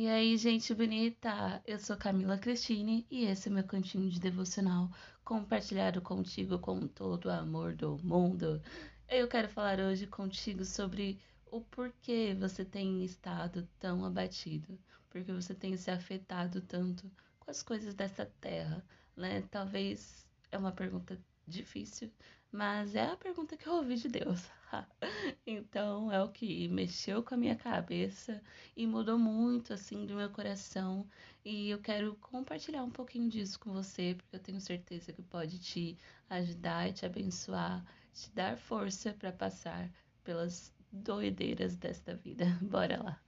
E aí, gente bonita, eu sou Camila Cristine e esse é meu cantinho de devocional compartilhado contigo com todo o amor do mundo. Eu quero falar hoje contigo sobre o porquê você tem estado tão abatido, porque você tem se afetado tanto com as coisas dessa terra, né? Talvez é uma pergunta difícil, mas é a pergunta que eu ouvi de Deus. então é o que mexeu com a minha cabeça e mudou muito assim do meu coração. E eu quero compartilhar um pouquinho disso com você, porque eu tenho certeza que pode te ajudar te abençoar, te dar força para passar pelas doideiras desta vida. Bora lá.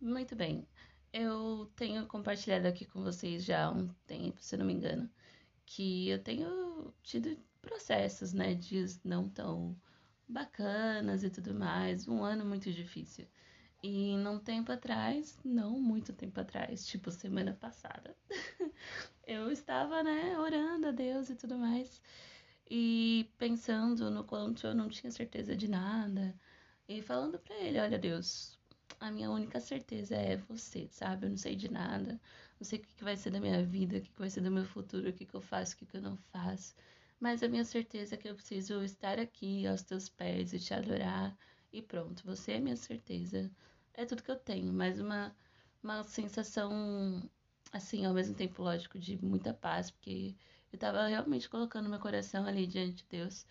Muito bem. Eu tenho compartilhado aqui com vocês já há um tempo, se não me engano, que eu tenho tido processos, né, dias não tão bacanas e tudo mais, um ano muito difícil. E num tempo atrás, não muito tempo atrás, tipo semana passada, eu estava, né, orando a Deus e tudo mais, e pensando no quanto eu não tinha certeza de nada, e falando para ele, olha Deus, a minha única certeza é você, sabe? Eu não sei de nada, não sei o que vai ser da minha vida, o que vai ser do meu futuro, o que eu faço, o que eu não faço. Mas a minha certeza é que eu preciso estar aqui aos teus pés e te adorar. E pronto, você é minha certeza. É tudo que eu tenho, mas uma, uma sensação, assim, ao mesmo tempo, lógico, de muita paz, porque eu tava realmente colocando meu coração ali diante de Deus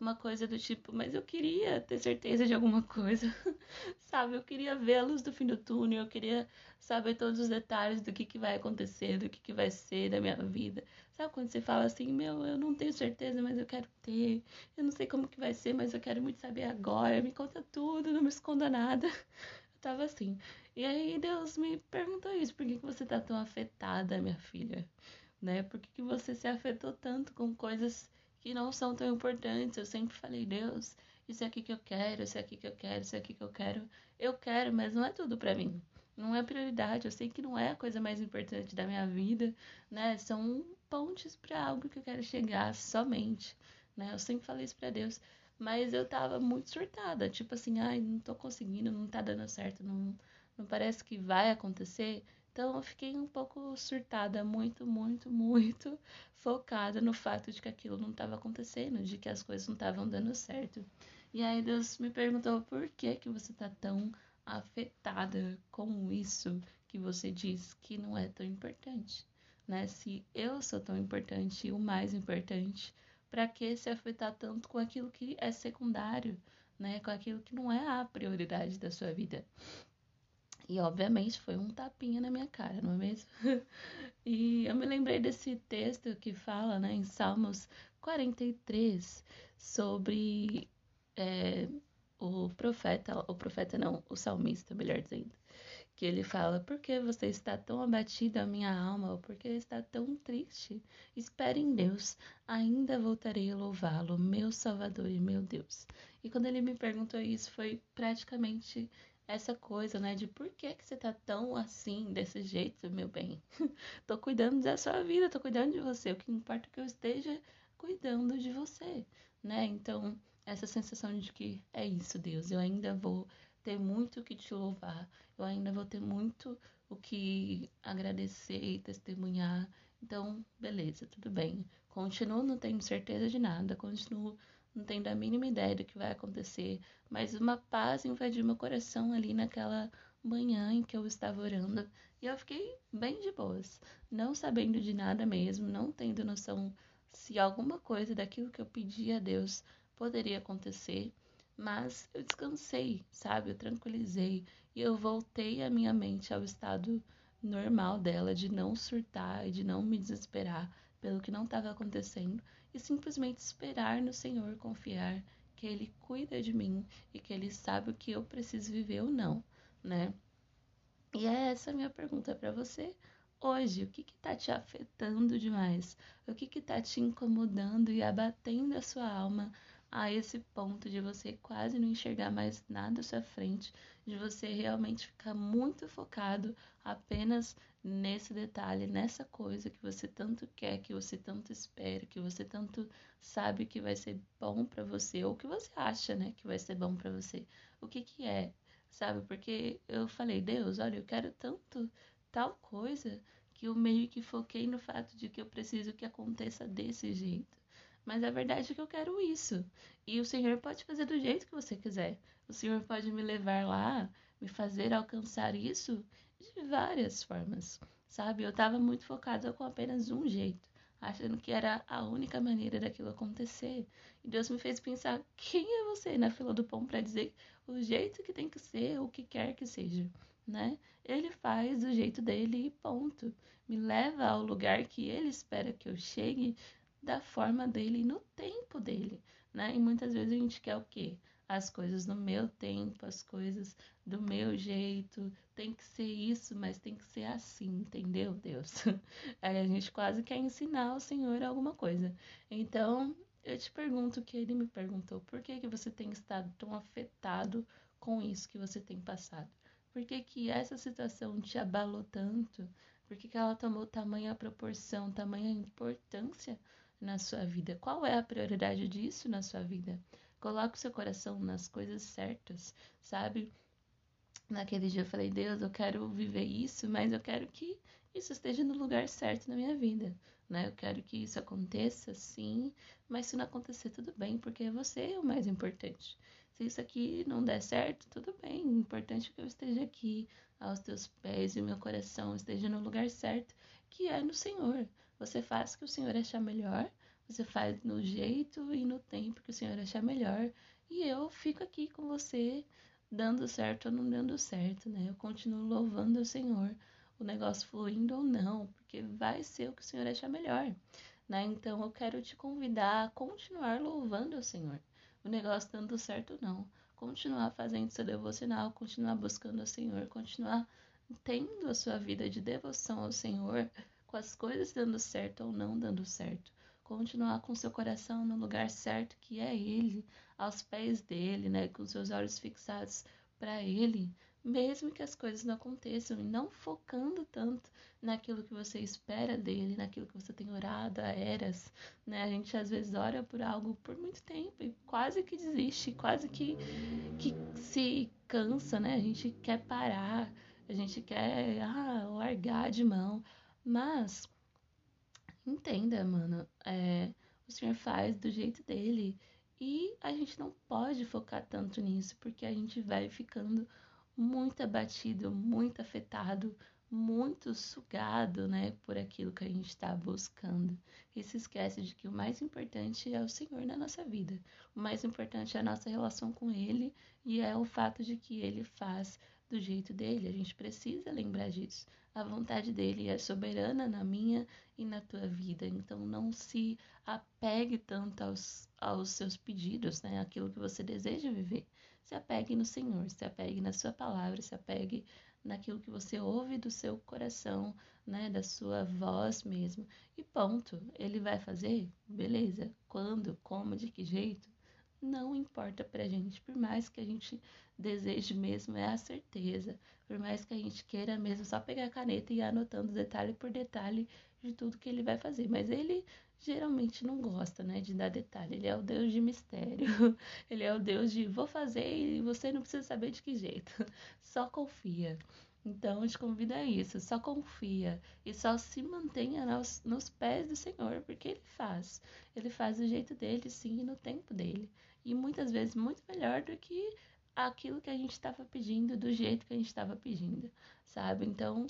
uma coisa do tipo, mas eu queria ter certeza de alguma coisa, sabe? Eu queria ver a luz do fim do túnel, eu queria saber todos os detalhes do que, que vai acontecer, do que, que vai ser da minha vida. Sabe quando você fala assim, meu, eu não tenho certeza, mas eu quero ter, eu não sei como que vai ser, mas eu quero muito saber agora, me conta tudo, não me esconda nada. Eu tava assim. E aí Deus me perguntou isso, por que, que você tá tão afetada, minha filha? Né? Por que, que você se afetou tanto com coisas que não são tão importantes. Eu sempre falei, Deus, isso é aqui que eu quero, isso é aqui que eu quero, isso é aqui que eu quero. Eu quero, mas não é tudo para mim. Não é prioridade. Eu sei que não é a coisa mais importante da minha vida, né? São pontes para algo que eu quero chegar somente, né? Eu sempre falei isso para Deus, mas eu tava muito surtada, tipo assim, ai, não tô conseguindo, não tá dando certo, não, não parece que vai acontecer. Então eu fiquei um pouco surtada, muito, muito, muito focada no fato de que aquilo não estava acontecendo, de que as coisas não estavam dando certo. E aí Deus me perguntou por que que você está tão afetada com isso que você diz que não é tão importante, né? Se eu sou tão importante e o mais importante, para que se afetar tanto com aquilo que é secundário, né? Com aquilo que não é a prioridade da sua vida. E obviamente foi um tapinha na minha cara, não é mesmo? e eu me lembrei desse texto que fala, né, em Salmos 43, sobre é, o profeta, o profeta não, o salmista, melhor dizendo, que ele fala: Por que você está tão abatida, minha alma? Ou por que está tão triste? Espere em Deus, ainda voltarei a louvá-lo, meu Salvador e meu Deus. E quando ele me perguntou isso, foi praticamente essa coisa, né, de por que que você tá tão assim, desse jeito, meu bem? tô cuidando da sua vida, tô cuidando de você. O que importa é que eu esteja cuidando de você, né? Então, essa sensação de que é isso, Deus, eu ainda vou ter muito o que te louvar, eu ainda vou ter muito o que agradecer e testemunhar. Então, beleza, tudo bem. Continuo não tendo certeza de nada, continuo não tendo a mínima ideia do que vai acontecer, mas uma paz invadiu meu coração ali naquela manhã em que eu estava orando e eu fiquei bem de boas, não sabendo de nada mesmo, não tendo noção se alguma coisa daquilo que eu pedi a Deus poderia acontecer, mas eu descansei, sabe? Eu tranquilizei e eu voltei a minha mente ao estado normal dela de não surtar e de não me desesperar pelo que não estava acontecendo e simplesmente esperar no Senhor, confiar que Ele cuida de mim e que Ele sabe o que eu preciso viver ou não, né? E é essa a minha pergunta para você hoje. O que está te afetando demais? O que está te incomodando e abatendo a sua alma a esse ponto de você quase não enxergar mais nada à sua frente, de você realmente ficar muito focado apenas nesse detalhe, nessa coisa que você tanto quer, que você tanto espera, que você tanto sabe que vai ser bom para você, ou que você acha, né, que vai ser bom para você. O que que é? Sabe? Porque eu falei, Deus, olha, eu quero tanto tal coisa que eu meio que foquei no fato de que eu preciso que aconteça desse jeito. Mas a verdade é que eu quero isso. E o Senhor pode fazer do jeito que você quiser. O Senhor pode me levar lá, me fazer alcançar isso de várias formas, sabe? Eu estava muito focada com apenas um jeito, achando que era a única maneira daquilo acontecer. E Deus me fez pensar: quem é você na fila do pão para dizer o jeito que tem que ser, o que quer que seja, né? Ele faz do jeito dele e ponto. Me leva ao lugar que ele espera que eu chegue da forma dele no tempo dele, né? E muitas vezes a gente quer o quê? As coisas no meu tempo, as coisas do meu jeito, tem que ser isso, mas tem que ser assim, entendeu, Deus? Aí a gente quase quer ensinar o Senhor alguma coisa. Então, eu te pergunto o que ele me perguntou: por que, que você tem estado tão afetado com isso que você tem passado? Por que, que essa situação te abalou tanto? Por que, que ela tomou tamanha proporção, tamanha importância na sua vida? Qual é a prioridade disso na sua vida? Coloque o seu coração nas coisas certas, sabe? Naquele dia eu falei, Deus, eu quero viver isso, mas eu quero que isso esteja no lugar certo na minha vida, né? Eu quero que isso aconteça, sim, mas se não acontecer, tudo bem, porque você é o mais importante. Se isso aqui não der certo, tudo bem. O importante é que eu esteja aqui, aos teus pés e o meu coração esteja no lugar certo, que é no Senhor. Você faz o que o Senhor achar melhor, você faz no jeito e no tempo que o Senhor achar melhor, e eu fico aqui com você, dando certo ou não dando certo, né? Eu continuo louvando o Senhor, o negócio fluindo ou não, porque vai ser o que o Senhor achar melhor, né? Então eu quero te convidar a continuar louvando o Senhor, o negócio dando certo ou não, continuar fazendo seu devocional, continuar buscando o Senhor, continuar tendo a sua vida de devoção ao Senhor, com as coisas dando certo ou não dando certo. Continuar com seu coração no lugar certo, que é Ele, aos pés dele, né? Com seus olhos fixados para Ele, mesmo que as coisas não aconteçam e não focando tanto naquilo que você espera dele, naquilo que você tem orado há eras, né? A gente às vezes ora por algo por muito tempo e quase que desiste, quase que, que se cansa, né? A gente quer parar, a gente quer ah, largar de mão. Mas entenda, mano, é, o Senhor faz do jeito dele e a gente não pode focar tanto nisso porque a gente vai ficando muito abatido, muito afetado, muito sugado, né, por aquilo que a gente está buscando. E se esquece de que o mais importante é o Senhor na nossa vida. O mais importante é a nossa relação com Ele e é o fato de que Ele faz do jeito dele. A gente precisa lembrar disso. A vontade dele é soberana na minha e na tua vida. Então não se apegue tanto aos, aos seus pedidos, né? Aquilo que você deseja viver. Se apegue no Senhor, se apegue na sua palavra, se apegue naquilo que você ouve do seu coração, né, da sua voz mesmo. E ponto. Ele vai fazer? Beleza. Quando, como, de que jeito? Não importa pra gente, por mais que a gente deseje mesmo é a certeza. Por mais que a gente queira mesmo só pegar a caneta e ir anotando detalhe por detalhe de tudo que ele vai fazer. Mas ele geralmente não gosta, né, de dar detalhe. Ele é o Deus de mistério. Ele é o Deus de vou fazer e você não precisa saber de que jeito. Só confia. Então, eu te convido a isso, só confia e só se mantenha nos, nos, pés do Senhor, porque Ele faz. Ele faz do jeito dele, sim, e no tempo dele. E muitas vezes muito melhor do que aquilo que a gente estava pedindo do jeito que a gente estava pedindo, sabe? Então,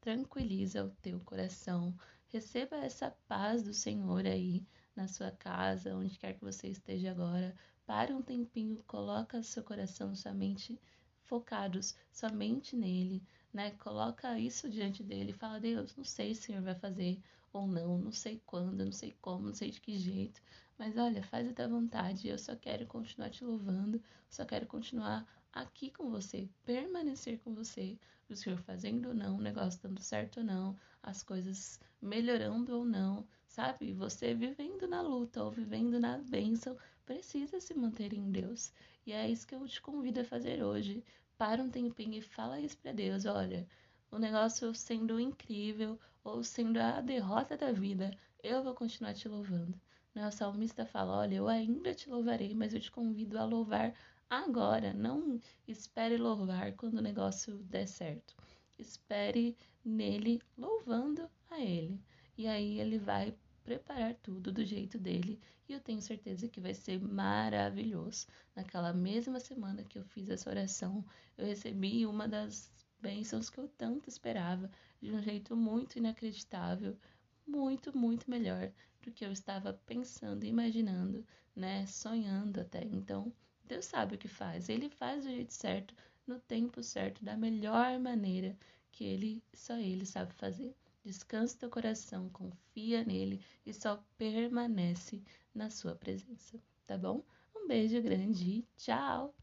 tranquiliza o teu coração, receba essa paz do Senhor aí na sua casa, onde quer que você esteja agora. Para um tempinho, coloca seu coração, sua mente focados somente nele, né? Coloca isso diante dele, fala: "Deus, não sei se o Senhor vai fazer ou não, não sei quando, não sei como, não sei de que jeito, mas olha, faz a tua vontade. Eu só quero continuar te louvando, só quero continuar aqui com você, permanecer com você. O Senhor fazendo ou não, o negócio dando certo ou não, as coisas melhorando ou não, sabe? Você vivendo na luta ou vivendo na bênção, precisa se manter em Deus. E é isso que eu te convido a fazer hoje. Para um tempinho e fala isso para Deus, olha, o negócio sendo incrível ou sendo a derrota da vida, eu vou continuar te louvando. Né? O salmista fala: Olha, eu ainda te louvarei, mas eu te convido a louvar agora. Não espere louvar quando o negócio der certo. Espere nele louvando a ele. E aí ele vai preparar tudo do jeito dele e eu tenho certeza que vai ser maravilhoso. Naquela mesma semana que eu fiz essa oração, eu recebi uma das bênçãos que eu tanto esperava, de um jeito muito inacreditável, muito, muito melhor do que eu estava pensando, imaginando, né, sonhando até. Então, Deus sabe o que faz. Ele faz do jeito certo, no tempo certo, da melhor maneira que ele só ele sabe fazer. Descansa teu coração, confia nele e só permanece na sua presença, tá bom? Um beijo grande e tchau!